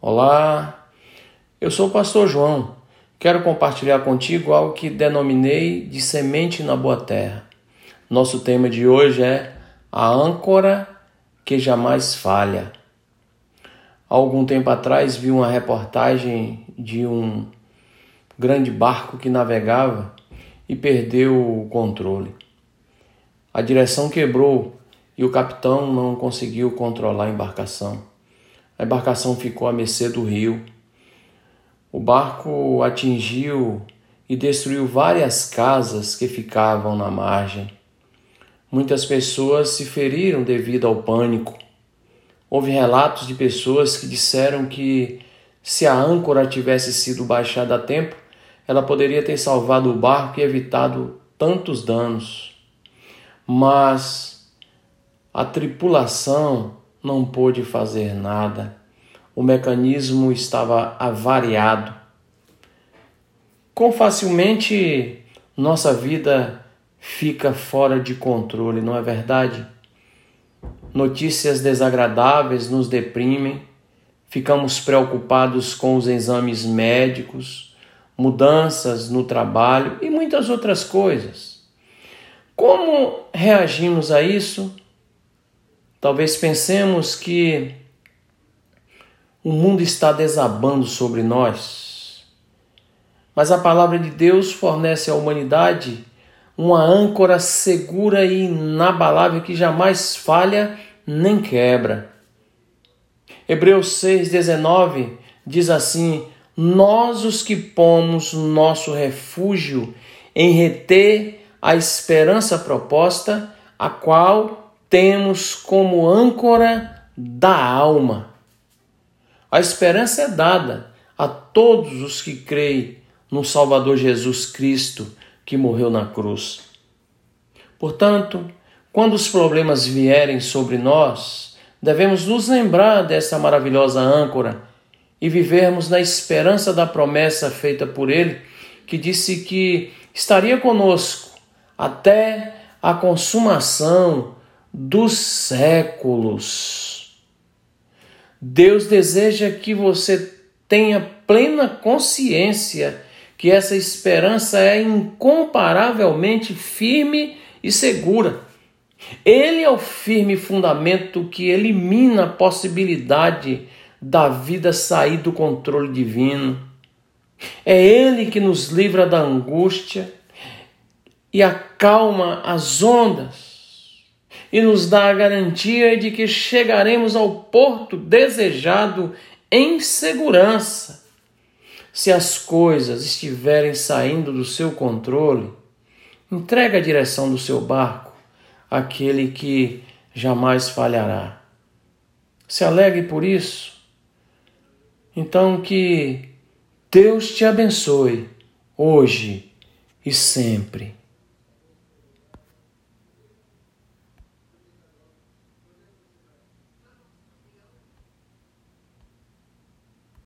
Olá, eu sou o pastor João. Quero compartilhar contigo algo que denominei de semente na boa terra. Nosso tema de hoje é a âncora que jamais falha. Há algum tempo atrás vi uma reportagem de um grande barco que navegava e perdeu o controle. A direção quebrou e o capitão não conseguiu controlar a embarcação. A embarcação ficou à mercê do rio. O barco atingiu e destruiu várias casas que ficavam na margem. Muitas pessoas se feriram devido ao pânico. Houve relatos de pessoas que disseram que se a âncora tivesse sido baixada a tempo, ela poderia ter salvado o barco e evitado tantos danos. Mas a tripulação não pôde fazer nada. O mecanismo estava avariado. Com facilmente nossa vida fica fora de controle, não é verdade? Notícias desagradáveis nos deprimem, ficamos preocupados com os exames médicos, mudanças no trabalho e muitas outras coisas. Como reagimos a isso? Talvez pensemos que o mundo está desabando sobre nós, mas a palavra de Deus fornece à humanidade uma âncora segura e inabalável que jamais falha nem quebra. Hebreus 6,19 diz assim: Nós os que pomos nosso refúgio em reter a esperança proposta, a qual temos como âncora da alma. A esperança é dada a todos os que creem no Salvador Jesus Cristo que morreu na cruz. Portanto, quando os problemas vierem sobre nós, devemos nos lembrar dessa maravilhosa âncora e vivermos na esperança da promessa feita por Ele, que disse que estaria conosco até a consumação dos séculos. Deus deseja que você tenha plena consciência que essa esperança é incomparavelmente firme e segura. Ele é o firme fundamento que elimina a possibilidade da vida sair do controle divino. É Ele que nos livra da angústia e acalma as ondas e nos dá a garantia de que chegaremos ao porto desejado em segurança. Se as coisas estiverem saindo do seu controle, entregue a direção do seu barco àquele que jamais falhará. Se alegre por isso. Então que Deus te abençoe hoje e sempre.